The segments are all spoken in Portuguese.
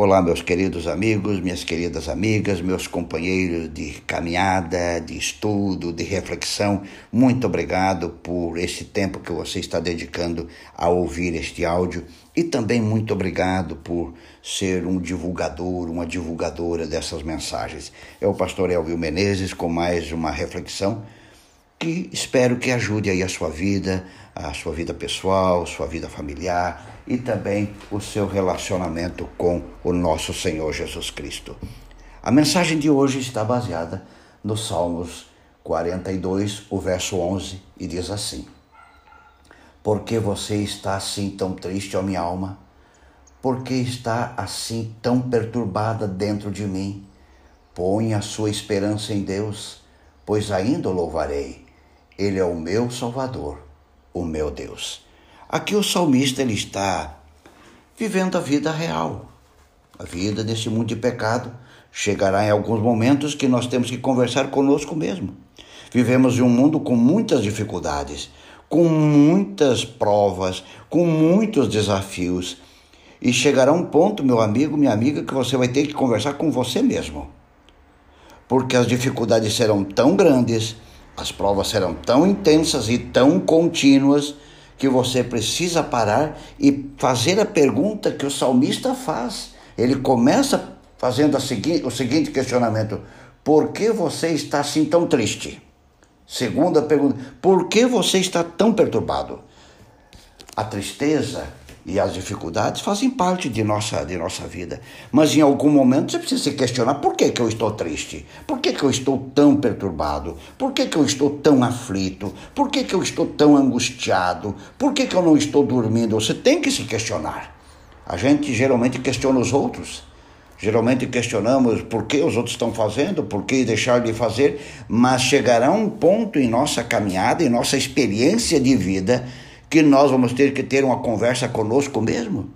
Olá, meus queridos amigos, minhas queridas amigas, meus companheiros de caminhada, de estudo, de reflexão. Muito obrigado por esse tempo que você está dedicando a ouvir este áudio e também muito obrigado por ser um divulgador, uma divulgadora dessas mensagens. É o pastor Elvio Menezes com mais uma reflexão que espero que ajude aí a sua vida, a sua vida pessoal, sua vida familiar e também o seu relacionamento com o nosso Senhor Jesus Cristo. A mensagem de hoje está baseada no Salmos 42, o verso 11, e diz assim: Por que você está assim tão triste, ó minha alma? Por que está assim tão perturbada dentro de mim? Põe a sua esperança em Deus, pois ainda o louvarei ele é o meu Salvador, o meu Deus. Aqui o salmista ele está vivendo a vida real. A vida desse mundo de pecado chegará em alguns momentos que nós temos que conversar conosco mesmo. Vivemos em um mundo com muitas dificuldades, com muitas provas, com muitos desafios. E chegará um ponto, meu amigo, minha amiga, que você vai ter que conversar com você mesmo. Porque as dificuldades serão tão grandes as provas serão tão intensas e tão contínuas que você precisa parar e fazer a pergunta que o salmista faz. Ele começa fazendo segui o seguinte questionamento: Por que você está assim tão triste? Segunda pergunta: Por que você está tão perturbado? A tristeza e as dificuldades fazem parte de nossa, de nossa vida. Mas em algum momento você precisa se questionar por que, que eu estou triste? Por que, que eu estou tão perturbado? Por que, que eu estou tão aflito? Por que, que eu estou tão angustiado? Por que, que eu não estou dormindo? Você tem que se questionar. A gente geralmente questiona os outros. Geralmente questionamos por que os outros estão fazendo, por que deixar de fazer, mas chegará um ponto em nossa caminhada, em nossa experiência de vida, que nós vamos ter que ter uma conversa conosco mesmo.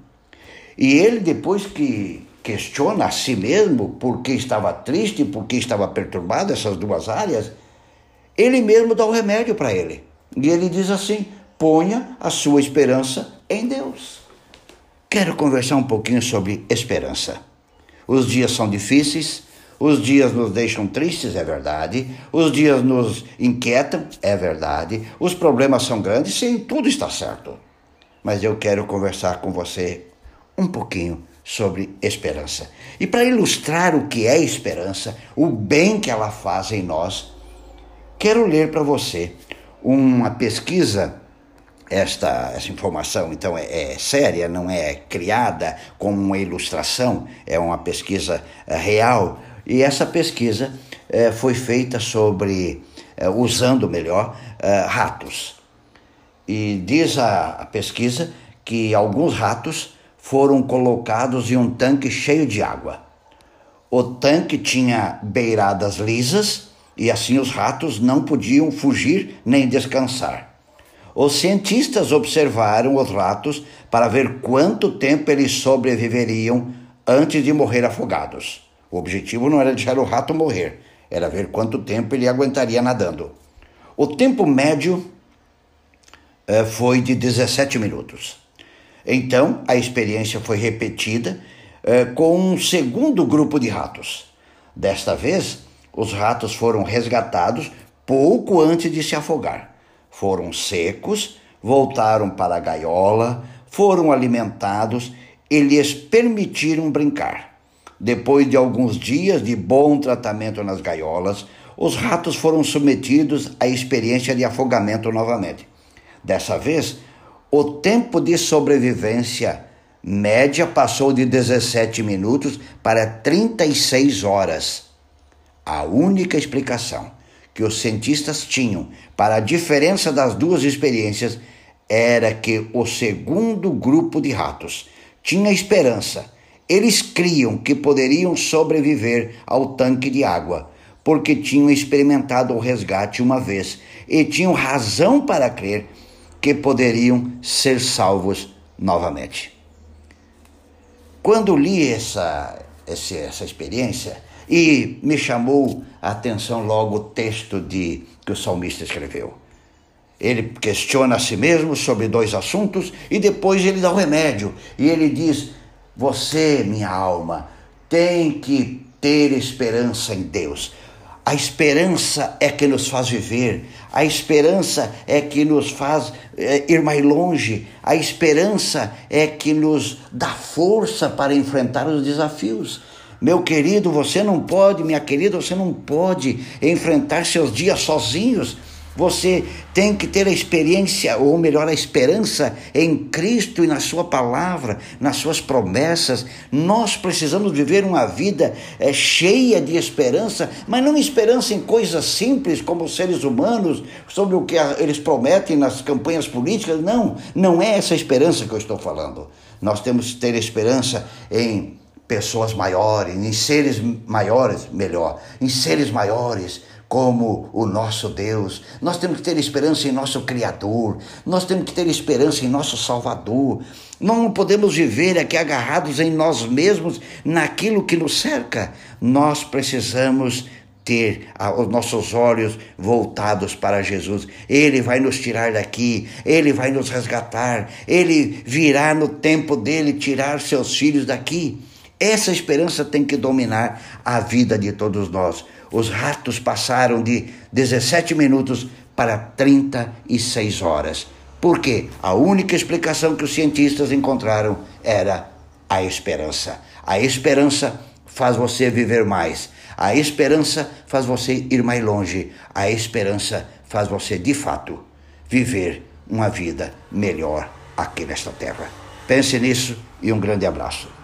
E ele, depois que questiona a si mesmo por que estava triste, por que estava perturbado, essas duas áreas, ele mesmo dá o um remédio para ele. E ele diz assim: ponha a sua esperança em Deus. Quero conversar um pouquinho sobre esperança. Os dias são difíceis, os dias nos deixam tristes, é verdade. Os dias nos inquietam, é verdade. Os problemas são grandes, sim, tudo está certo. Mas eu quero conversar com você um pouquinho sobre esperança. E para ilustrar o que é esperança, o bem que ela faz em nós, quero ler para você uma pesquisa. Esta, essa informação, então, é, é, séria, não é criada como uma ilustração, é uma pesquisa é, real e essa pesquisa eh, foi feita sobre, eh, usando melhor, eh, ratos. E diz a, a pesquisa que alguns ratos foram colocados em um tanque cheio de água. O tanque tinha beiradas lisas e assim os ratos não podiam fugir nem descansar. Os cientistas observaram os ratos para ver quanto tempo eles sobreviveriam antes de morrer afogados. O objetivo não era deixar o rato morrer, era ver quanto tempo ele aguentaria nadando. O tempo médio eh, foi de 17 minutos. Então, a experiência foi repetida eh, com um segundo grupo de ratos. Desta vez, os ratos foram resgatados pouco antes de se afogar. Foram secos, voltaram para a gaiola, foram alimentados e lhes permitiram brincar. Depois de alguns dias de bom tratamento nas gaiolas, os ratos foram submetidos à experiência de afogamento novamente. Dessa vez, o tempo de sobrevivência média passou de 17 minutos para 36 horas. A única explicação que os cientistas tinham para a diferença das duas experiências era que o segundo grupo de ratos tinha esperança eles criam que poderiam sobreviver ao tanque de água, porque tinham experimentado o resgate uma vez e tinham razão para crer que poderiam ser salvos novamente. Quando li essa, essa, essa experiência, e me chamou a atenção logo o texto de, que o salmista escreveu. Ele questiona a si mesmo sobre dois assuntos e depois ele dá o remédio. E ele diz: você, minha alma, tem que ter esperança em Deus. A esperança é que nos faz viver, a esperança é que nos faz é, ir mais longe, a esperança é que nos dá força para enfrentar os desafios. Meu querido, você não pode, minha querida, você não pode enfrentar seus dias sozinhos. Você tem que ter a experiência, ou melhor, a esperança em Cristo e na Sua palavra, nas Suas promessas. Nós precisamos viver uma vida é, cheia de esperança, mas não esperança em coisas simples como os seres humanos, sobre o que eles prometem nas campanhas políticas. Não, não é essa esperança que eu estou falando. Nós temos que ter esperança em pessoas maiores, em seres maiores, melhor, em seres maiores como o nosso Deus. Nós temos que ter esperança em nosso Criador. Nós temos que ter esperança em nosso Salvador. Nós não podemos viver aqui agarrados em nós mesmos, naquilo que nos cerca. Nós precisamos ter os nossos olhos voltados para Jesus. Ele vai nos tirar daqui, ele vai nos resgatar, ele virá no tempo dele tirar seus filhos daqui. Essa esperança tem que dominar a vida de todos nós. Os ratos passaram de 17 minutos para 36 horas. Por quê? A única explicação que os cientistas encontraram era a esperança. A esperança faz você viver mais. A esperança faz você ir mais longe. A esperança faz você, de fato, viver uma vida melhor aqui nesta terra. Pense nisso e um grande abraço.